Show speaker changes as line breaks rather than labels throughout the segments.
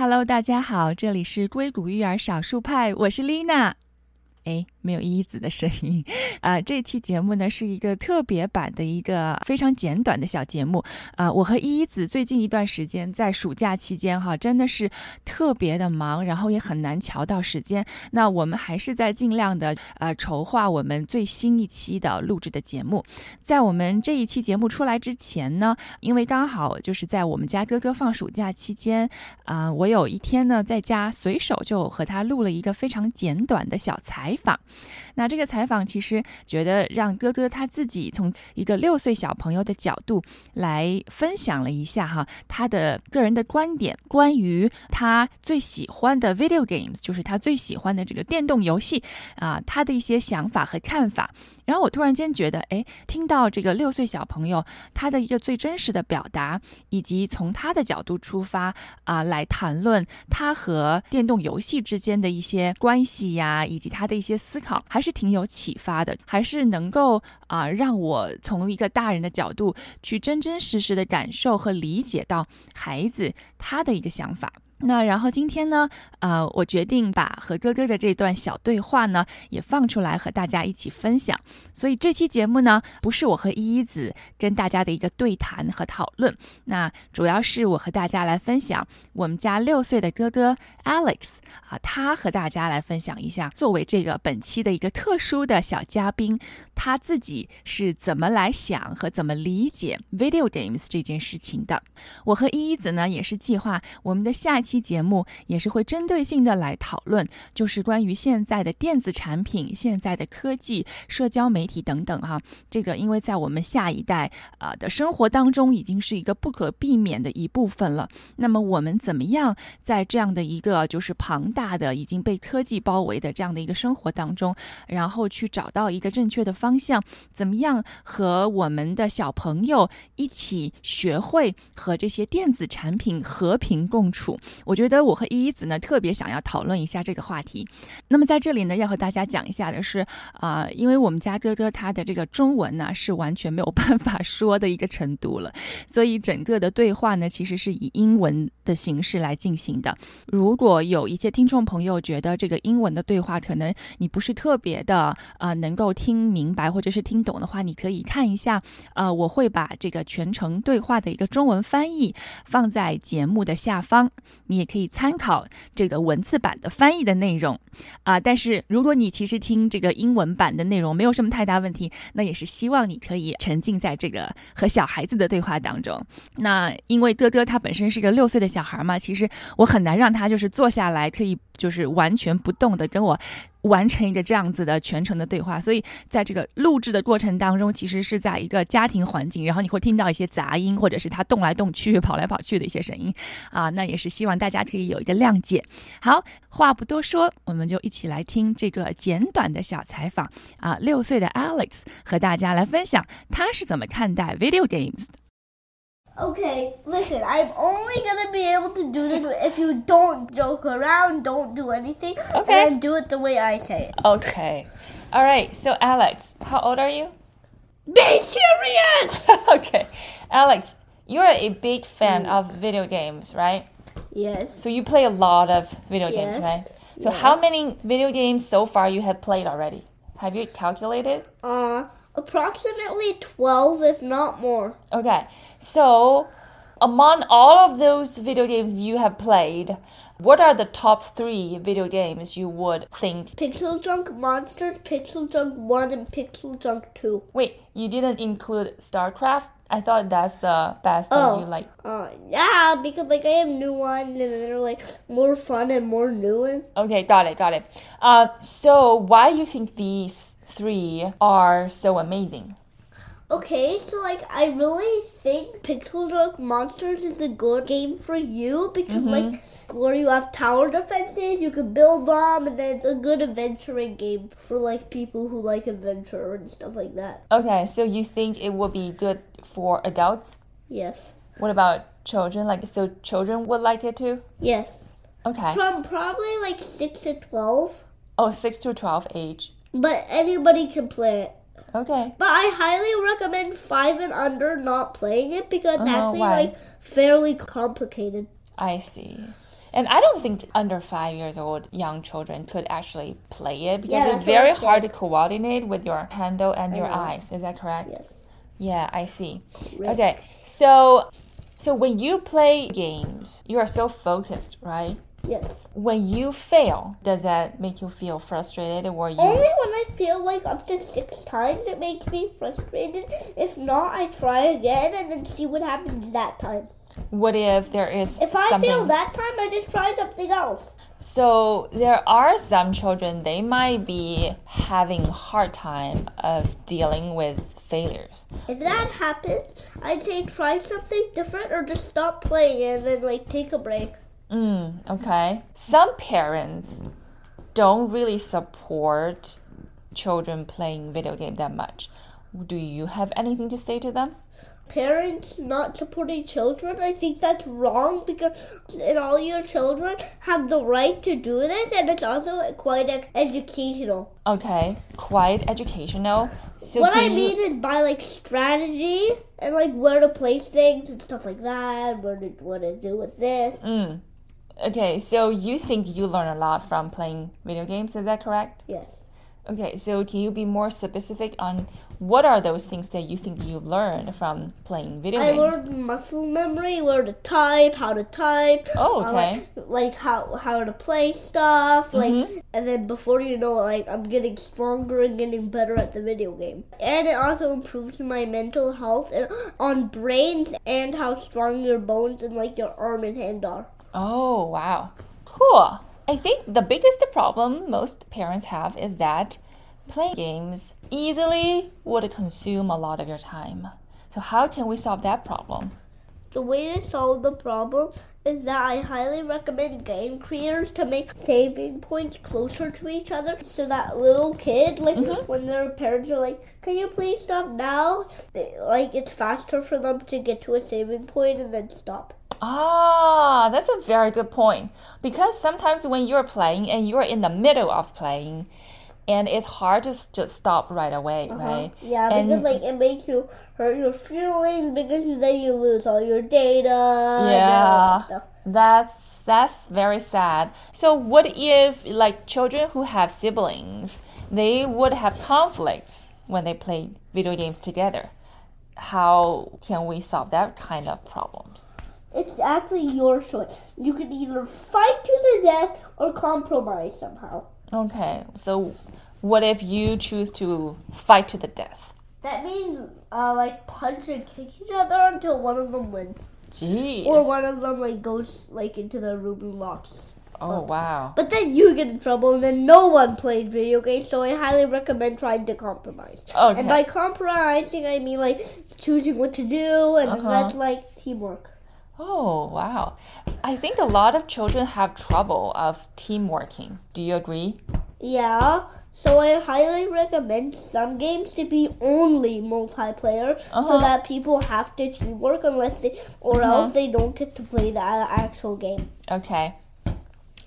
Hello，大家好，这里是硅谷育儿少数派，我是丽娜。哎，没有依依子的声音 啊！这期节目呢是一个特别版的一个非常简短的小节目啊。我和依依子最近一段时间在暑假期间哈，真的是特别的忙，然后也很难瞧到时间。那我们还是在尽量的呃筹划我们最新一期的录制的节目。在我们这一期节目出来之前呢，因为刚好就是在我们家哥哥放暑假期间啊，我有一天呢在家随手就和他录了一个非常简短的小采。访，那这个采访其实觉得让哥哥他自己从一个六岁小朋友的角度来分享了一下哈，他的个人的观点，关于他最喜欢的 video games，就是他最喜欢的这个电动游戏啊，他的一些想法和看法。然后我突然间觉得，哎，听到这个六岁小朋友他的一个最真实的表达，以及从他的角度出发啊，来谈论他和电动游戏之间的一些关系呀，以及他的一些思思考，还是挺有启发的，还是能够啊，让我从一个大人的角度去真真实实的感受和理解到孩子他的一个想法。那然后今天呢，呃，我决定把和哥哥的这段小对话呢也放出来和大家一起分享。所以这期节目呢，不是我和依依子跟大家的一个对谈和讨论，那主要是我和大家来分享我们家六岁的哥哥 Alex 啊，他和大家来分享一下，作为这个本期的一个特殊的小嘉宾，他自己是怎么来想和怎么理解 video games 这件事情的。我和依依子呢，也是计划我们的下。期节目也是会针对性的来讨论，就是关于现在的电子产品、现在的科技、社交媒体等等哈。这个因为在我们下一代啊的生活当中，已经是一个不可避免的一部分了。那么我们怎么样在这样的一个就是庞大的、已经被科技包围的这样的一个生活当中，然后去找到一个正确的方向？怎么样和我们的小朋友一起学会和这些电子产品和平共处？我觉得我和依依子呢特别想要讨论一下这个话题。那么在这里呢，要和大家讲一下的是，啊，因为我们家哥哥他的这个中文呢是完全没有办法说的一个程度了，所以整个的对话呢其实是以英文的形式来进行的。如果有一些听众朋友觉得这个英文的对话可能你不是特别的啊能够听明白或者是听懂的话，你可以看一下，呃，我会把这个全程对话的一个中文翻译放在节目的下方。你也可以参考这个文字版的翻译的内容，啊，但是如果你其实听这个英文版的内容没有什么太大问题，那也是希望你可以沉浸在这个和小孩子的对话当中。那因为哥哥他本身是一个六岁的小孩嘛，其实我很难让他就是坐下来可以就是完全不动的跟我。完成一个这样子的全程的对话，所以在这个录制的过程当中，其实是在一个家庭环境，然后你会听到一些杂音，或者是他动来动去、跑来跑去的一些声音啊，那也是希望大家可以有一个谅解。好，话不多说，我们就一起来听这个简短的小采访啊，六岁的 Alex 和大家来分享他是怎么看待 video games 的。
Okay, listen, I'm only gonna be able to do this if you don't joke around, don't do anything,
Okay.
and do it the way I say it.
Okay. All right. So, Alex, how old are you?
Be serious!
okay. Alex, you're a big fan mm. of video games, right?
Yes.
So, you play a lot of video games,
Yes.
right? So, how many video games so far you have played already? Have you calculated?
Uh, approximately 12, if not more.
Okay. So, among all of those video games you have played, what are the top three video games you would think?
Pixel Junk Monsters, Pixel Junk 1, and Pixel Junk 2.
Wait, you didn't include StarCraft? I thought that's the best
Oh.
that you like.
Uh, yeah, because like I have new ones and they're like more fun and more new. And
Okay, got it, got it. Uh, so why you think these three are so amazing?
Okay, so like I really think Pixel Junk Monsters is a good game for you because mm-hmm. like where you have tower defenses, you can build them, and then it's a good adventuring game for like people who like adventure and stuff like that.
Okay, so you think it would be good for adults?
Yes,
What about children? Like, so children would like it too?
yes,
Okay.
from probably like six to twelve,
Oh, six to 12 age.
but anybody can play it.
Okay.
But I highly recommend five and under not playing it because it's
Uh-huh,
actually
why?
like fairly complicated.
I see. And I don't think under five years old young children could actually play it because
Yeah,
it's very hard to coordinate with your handle and your eyes. Is that correct?
Yes.
Yeah, I see.
Right.
Okay, so so when you play games, you are so focused, right?
Yes.
When you fail, does that make you feel frustrated or you?
Only when I feel like up to six times it makes me frustrated. If not, I try again and then see what happens that time.
What if there is
If I
something?
fail that time, I just try something else.
So there are some children they might be having hard time of dealing with failures.
If that happens, I'd say try something different or just stop playing and then like take a break.
Mm, okay. Some parents don't really support children playing video game that much. Do you have anything to say to them?
Parents not supporting children, I think that's wrong because and all your children have the right to do this and it's also quite educational.
Okay, quite educational. So
what I mean is by like strategy and like where to place things and stuff like that, where to what to do with this.
Mm. Okay, so you think you learn a lot from playing video games, is that correct?
Yes.
Okay, so can you be more specific on what are those things that you think you learned from playing video
I
games?
I learned muscle memory, where to type, how to type.
Oh,
uh,
okay.
like, like how how to play stuff, like,
Mhm.
and then before you know, it, like I'm getting stronger and getting better at the video game. And it also improves my mental health and on brains and how strong your bones and like your arm and hand are.
Oh, wow. Cool. I think the biggest problem most parents have is that playing games easily would consume a lot of your time. So, how can we solve that problem?
The way to solve the problem is that I highly recommend game creators to make saving points closer to each other so that little kid, like mm-hmm. when their parents are like, Can you please stop now? They, like it's faster for them to get to a saving point and then stop.
Ah, that's a very good point. Because sometimes when you're playing and you're in the middle of playing, and it's hard to just stop right away, right?
Yeah,
And-
because like it makes you hurt your feelings because then you lose all your data.
Yeah.
that.
That's that's very sad. So what if like children who have siblings, they would have conflicts when they play video games together? How can we solve that kind of problems?
It's actually your choice. You can either fight to the death or compromise somehow.
Okay, so what if you choose to fight to the death?
That means uh, like punch and kick each other until one of them wins,
Jeez.
or one of them like goes like into the room and locks.
oh wow.
But then you get in trouble, and then no one played video games. So I highly recommend trying to compromise.
Okay.
And by compromising, I mean like choosing what to do, and
Uh-huh.
that's like teamwork.
Oh wow. I think a lot of children have trouble of team working. Do you agree?
Yeah. So I highly recommend some games to be only multiplayer,
Uh-huh.
so that people have to teamwork unless they, or
Uh-huh.
else they don't get to play the actual game.
Okay.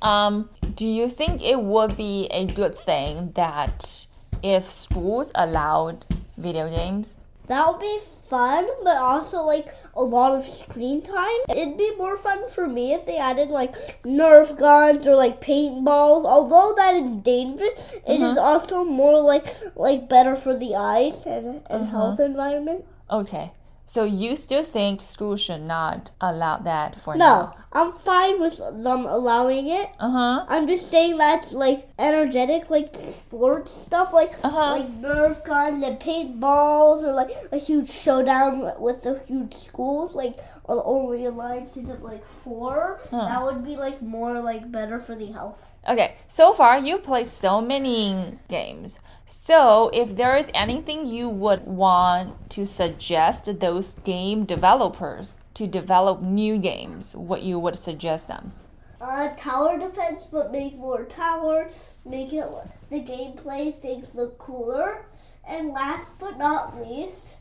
Um, do you think it would be a good thing that if schools allowed video games?
That would be fun, but also like a lot of screen time. It'd be more fun for me if they added like Nerf guns or like paintballs. Although that is dangerous, it is uh-huh. also more like like better for the eyes and, and uh-huh. health environment.
Okay. So you still think schools should not allow that for now?
No, I'm fine with them allowing it.
Uh huh.
I'm just saying that's like energetic, like sports stuff, like
Uh-huh.
like Nerf guns and paintballs, or like a huge showdown with the huge schools, like only alliances of like four. That would be like more like better for the health.
Okay. So far, you played so many games. So if there is anything you would want to suggest those game developers to develop new games, what you would suggest them?
Uh, tower defense, but make more towers, make it the gameplay things look cooler, and last but not least,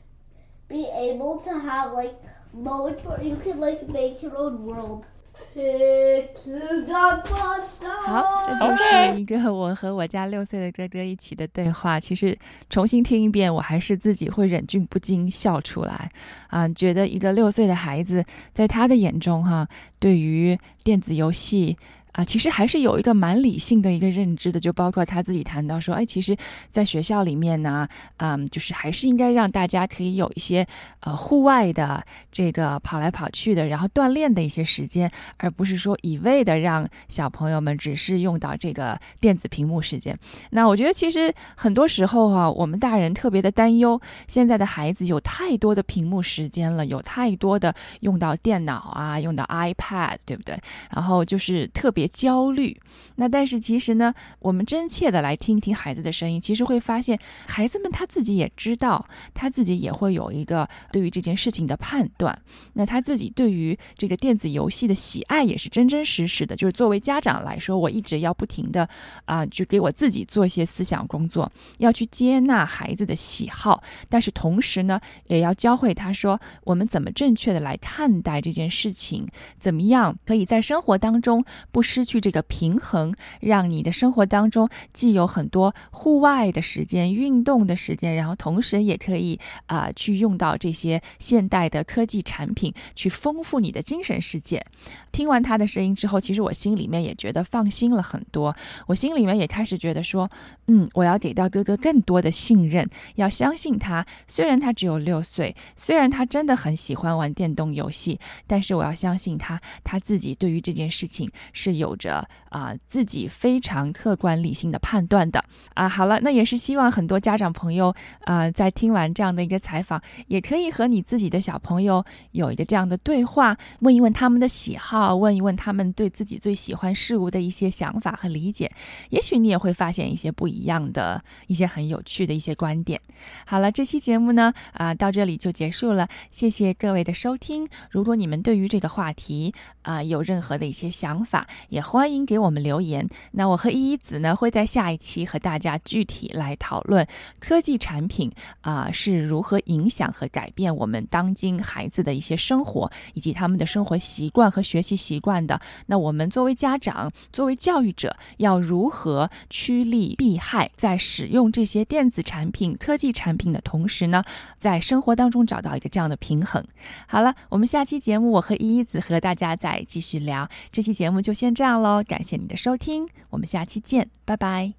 be able to have like modes where you can like make your own world. Pasta.
好，这就是一个我和我家六岁的哥哥一起的对话。其实重新听一遍，我还是自己会忍俊不禁笑出来啊，觉得一个六岁的孩子在他的眼中，哈，对于电子游戏。啊，其实还是有一个蛮理性的一个认知的，就包括他自己谈到说，哎，其实，在学校里面呢，嗯，就是还是应该让大家可以有一些呃户外的这个跑来跑去的，然后锻炼的一些时间，而不是说一味的让小朋友们只是用到这个电子屏幕时间。那我觉得其实很多时候啊，我们大人特别的担忧，现在的孩子有太多的屏幕时间了，有太多的用到电脑啊，用到 iPad，对不对？然后就是特别。焦虑，那但是其实呢，我们真切的来听听孩子的声音，其实会发现，孩子们他自己也知道，他自己也会有一个对于这件事情的判断。那他自己对于这个电子游戏的喜爱也是真真实实的。就是作为家长来说，我一直要不停的啊，就给我自己做一些思想工作，要去接纳孩子的喜好，但是同时呢，也要教会他说，我们怎么正确的来看待这件事情，怎么样可以在生活当中不。失去这个平衡，让你的生活当中既有很多户外的时间、运动的时间，然后同时也可以啊去用到这些现代的科技产品，去丰富你的精神世界。听完他的声音之后，其实我心里面也觉得放心了很多。我心里面也开始觉得说，嗯，我要给到哥哥更多的信任，要相信他。虽然他只有六岁，虽然他真的很喜欢玩电动游戏，但是我要相信他，他自己对于这件事情是。有着啊自己非常客观理性的判断的啊，好了，那也是希望很多家长朋友啊，在听完这样的一个采访，也可以和你自己的小朋友有一个这样的对话，问一问他们的喜好，问一问他们对自己最喜欢事物的一些想法和理解，也许你也会发现一些不一样的一些很有趣的一些观点。好了，这期节目呢啊到这里就结束了，谢谢各位的收听。如果你们对于这个话题啊有任何的一些想法，也欢迎给我们留言。那我和依依子呢，会在下一期和大家具体来讨论科技产品啊是如何影响和改变我们当今孩子的一些生活，以及他们的生活习惯和学习习惯的。那我们作为家长，作为教育者，要如何趋利避害，在使用这些电子产品、科技产品的同时呢，在生活当中找到一个这样的平衡。好了，我们下期节目，我和依依子和大家再继续聊。这期节目就先。这样喽，感谢你的收听，我们下期见，拜拜。